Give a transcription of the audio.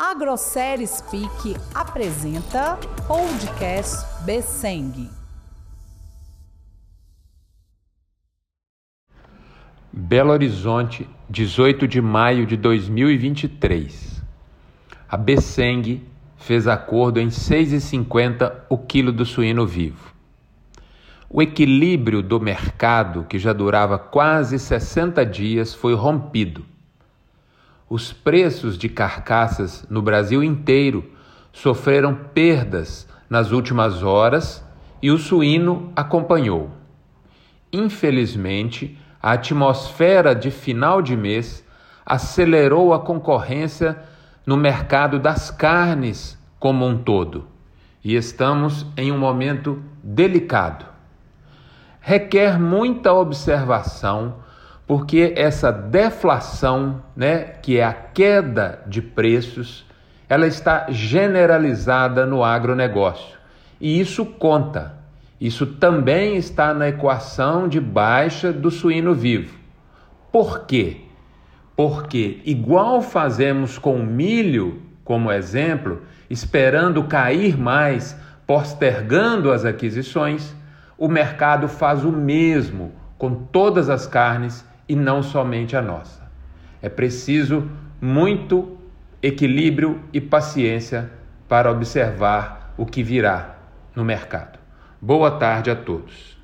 AgroSérie Speak apresenta Podcast Besseng. Belo Horizonte, 18 de maio de 2023. A Besseng fez acordo em 6,50 o quilo do suíno vivo. O equilíbrio do mercado, que já durava quase 60 dias, foi rompido. Os preços de carcaças no Brasil inteiro sofreram perdas nas últimas horas e o suíno acompanhou. Infelizmente, a atmosfera de final de mês acelerou a concorrência no mercado das carnes como um todo. E estamos em um momento delicado requer muita observação, porque essa deflação, né, que é a queda de preços, ela está generalizada no agronegócio. E isso conta. Isso também está na equação de baixa do suíno vivo. Por quê? Porque, igual fazemos com o milho, como exemplo, esperando cair mais, postergando as aquisições, o mercado faz o mesmo com todas as carnes e não somente a nossa. É preciso muito equilíbrio e paciência para observar o que virá no mercado. Boa tarde a todos.